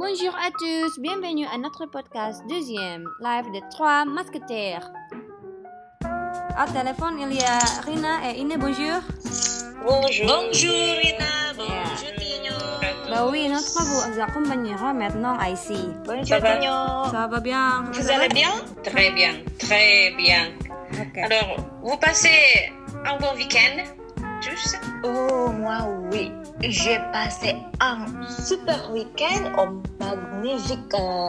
Bonjour à tous, bienvenue à notre podcast deuxième, live des trois masquetaires. Au téléphone, il y a Rina et Ine, bonjour. Bonjour. Bonjour Rina, bonjour Tino. Bah oui, notre vous accompagnera maintenant ici. Ça Bonjour va Tino. Ça va bien Vous allez bien? Très bien, très bien. Ok. Alors, vous passez un bon week-end tous? Oh, moi oui. J'ai passé un super week-end au magnifique euh,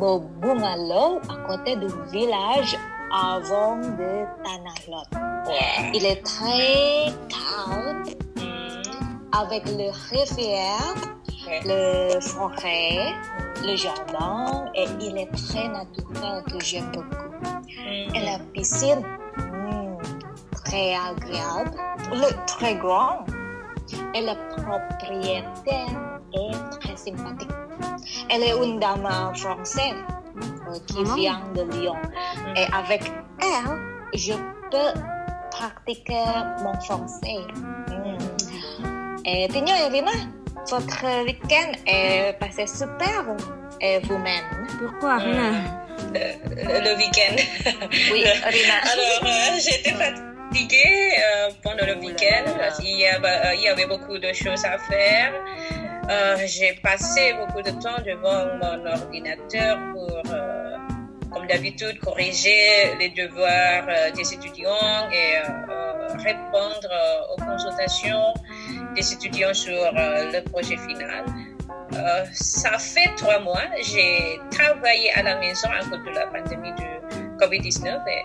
à côté du village avant de Tanalot. Il est très calme avec le rivière, le forêt, le jardin et il est très naturel que j'aime beaucoup. Et la piscine, hmm, très agréable, le, très grand. Et le propriétaire est très sympathique. Elle est une dame française euh, qui vient de Lyon. Et avec elle, je peux pratiquer mon français. Hmm. Et Tigno et Rina, votre week-end est passé super. Et vous-même Pourquoi Rina le, le week-end. Oui, Rina. Alors, euh, j'étais fatiguée euh, pendant le week-end. qu'il y, a- euh, il y avait beaucoup de choses à faire. Euh, J'ai passé beaucoup de temps devant mon ordinateur pour, euh, comme d'habitude, corriger les devoirs des étudiants et répondre aux consultations des étudiants sur le projet final. Ça fait trois mois, j'ai travaillé à la maison à cause de la pandémie du COVID-19 et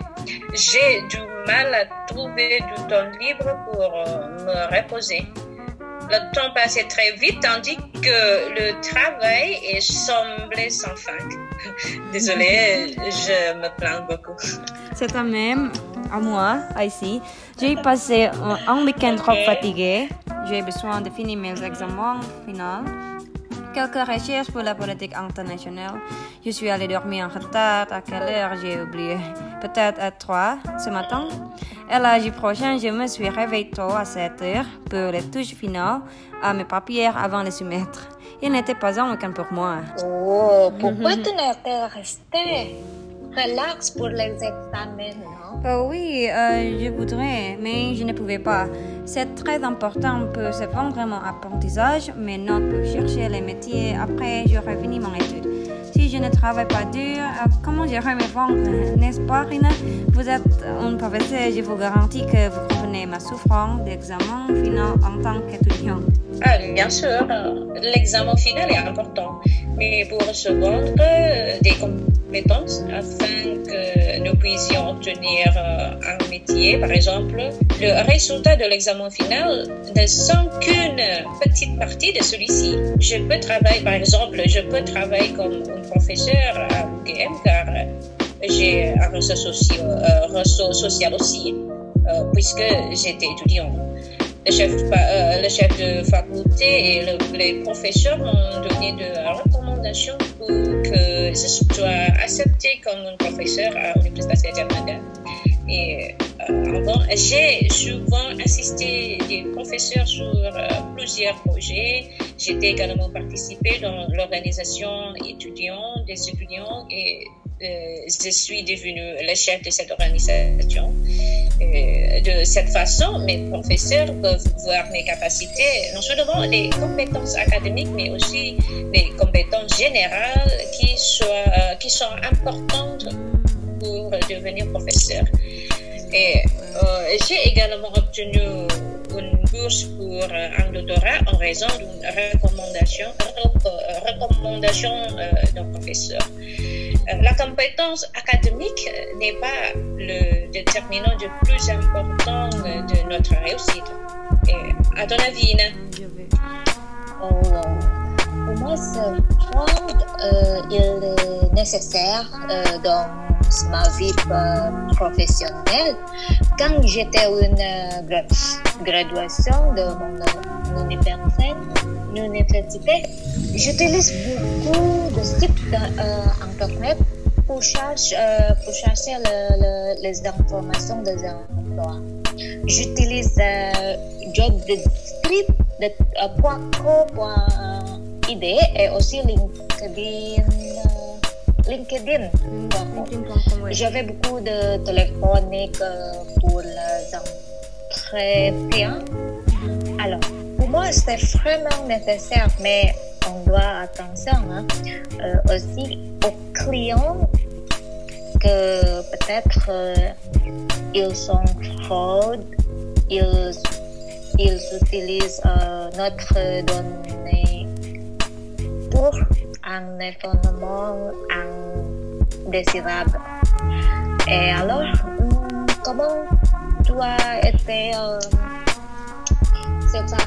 j'ai du mal à trouver du temps libre pour euh, me reposer. Le temps passait très vite tandis que le travail est semblé sans fin. Désolée, je me plains beaucoup. C'est quand même à moi, ici. J'ai passé un, un week-end trop fatigué. J'ai besoin de finir mes examens finaux. Quelques recherches pour la politique internationale. Je suis allée dormir en retard. À quelle heure j'ai oublié Peut-être à 3 ce matin. Et lundi prochain, je me suis réveillée tôt à 7 heures pour les touches finales à mes papiers avant de les soumettre. Il n'était pas un week-end pour moi. Oh, pourquoi tu n'es pas resté? Relax pour les examens, non? Bah oui, euh, je voudrais, mais je ne pouvais pas. C'est très important pour se vendre mon apprentissage, mais non pour chercher les métiers après j'aurai fini mon étude. Si je ne travaille pas dur, euh, comment j'irai me vendre, n'est-ce pas, Rina? Vous êtes un professeur, je vous garantis que vous comprenez ma souffrance d'examen final en tant qu'étudiant. Ah, bien sûr, l'examen final est important, mais pour se vendre euh, des compétences afin que nous puissions obtenir euh, un métier, par exemple, le résultat de l'examen final ne sont qu'une petite partie de celui-ci. Je peux travailler, par exemple, je peux travailler comme un professeur à l'UGM car j'ai un réseau social, euh, social aussi, euh, puisque j'étais étudiant. Le chef, de faculté et le- les professeurs m'ont donné de recommandations que je sois accepté comme un professeur à l'Université de Canada. Et euh, avant, j'ai souvent assisté des professeurs sur euh, plusieurs projets. J'ai également participé dans l'organisation étudiante des étudiants et euh, je suis devenue le chef de cette organisation. Euh, de cette façon, mes professeurs peuvent voir mes capacités, non seulement les compétences académiques, mais aussi les compétences générales qui, euh, sont importantes pour devenir professeur. Et euh, j'ai également obtenu une bourse pour euh, un doctorat en raison d'une recommandation, euh, recommandation euh, d'un professeur. Euh, La compétence académique euh, n'est pas le déterminant le plus important euh, de notre réussite. Et à ton avis, Ina? Pour moi, ce point, est nécessaire dans ma vie professionnelle. Quand j'étais une gra- graduation de mon université, mon université, j'utilise beaucoup de sites euh, internet pour chercher, euh, pour chercher le- le- les informations des emplois. J'utilise euh, job descript de euh, point co, point idée et aussi LinkedIn. LinkedIn. Oui. J'avais beaucoup de téléphoniques pour les entretiens. Alors, moi, c'est vraiment nécessaire, mais on doit attention hein, euh, aussi aux clients que peut-être euh, ils sont fraudes, ils, ils utilisent euh, notre donnée pour un événement indésirable. Et alors, comment as été euh, cette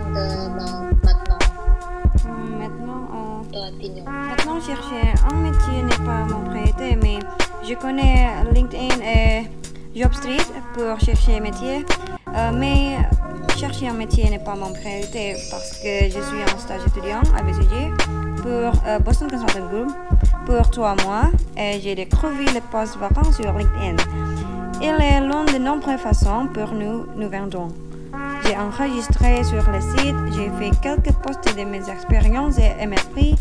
Maintenant, chercher un métier n'est pas mon priorité, mais je connais LinkedIn et Jobstreet pour chercher un métier. Euh, mais chercher un métier n'est pas mon priorité parce que je suis en stage étudiant à BCG pour euh, Boston Consulting Group pour trois mois et j'ai découvert les postes vacants sur LinkedIn. Il est l'une de nombreuses façons pour nous nous vendons. J'ai enregistré sur le site, j'ai fait quelques posts de mes expériences et mes prix.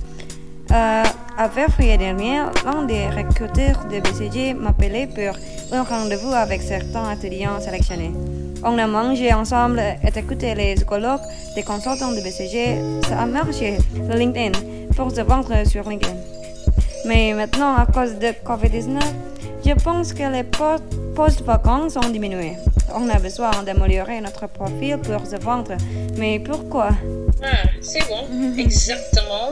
Euh, à février dernier, l'un des recruteurs de BCG m'appelait pour un rendez-vous avec certains étudiants sélectionnés. On a mangé ensemble et écouté les colloques des consultants de BCG. Ça a marché, le LinkedIn, pour se vendre sur LinkedIn. Mais maintenant, à cause de Covid-19, je pense que les po- postes vacants ont diminué. On a besoin d'améliorer notre profil pour se vendre. Mais pourquoi? Ah, c'est bon, exactement.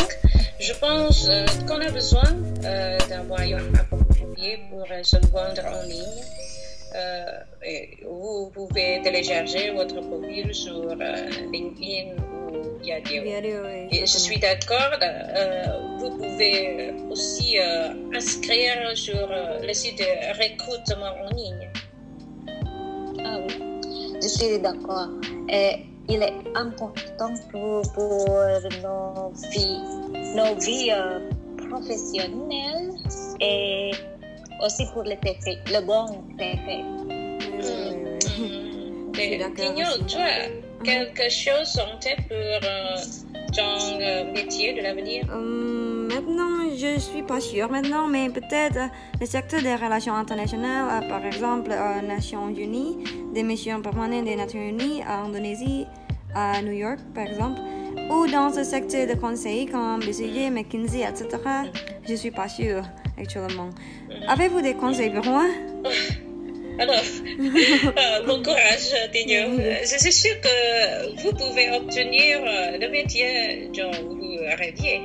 Je pense euh, qu'on a besoin euh, d'un moyen approprié pour euh, se vendre en ligne. Euh, et vous pouvez télécharger votre profil sur LinkedIn ou Viadio. Et je suis d'accord. vous pouvez aussi inscrire sur le site de recrutement en ligne. Ah oui, je suis d'accord. Et il est important pour, pour nos vies, nos vies euh, professionnelles et aussi pour le TP, le bon Tigno, aussi. toi, quelque chose en tête pour euh, ton euh, métier de l'avenir? Hum, maintenant, je suis pas sûre maintenant, mais peut-être euh, le secteur des relations internationales, euh, par exemple aux Nations Unies, des missions permanentes des Nations Unies à Indonésie, à New York, par exemple, ou dans ce secteur de conseil comme BCG, McKinsey, etc. Je suis pas sûre actuellement. Avez-vous des conseils pour moi? Alors, euh, bon courage, Tigno. Euh, Je suis sûre que vous pouvez obtenir euh, le métier dont vous rêviez.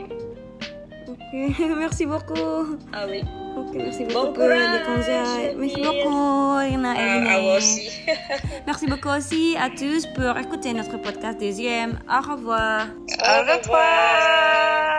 Merci beaucoup. Ah oui. Ok, merci Bon beaucoup pour les courage, conseils. Merci beaucoup, Irina et vous aussi. Merci beaucoup aussi à tous pour écouter notre podcast deuxième. Au revoir. Au revoir.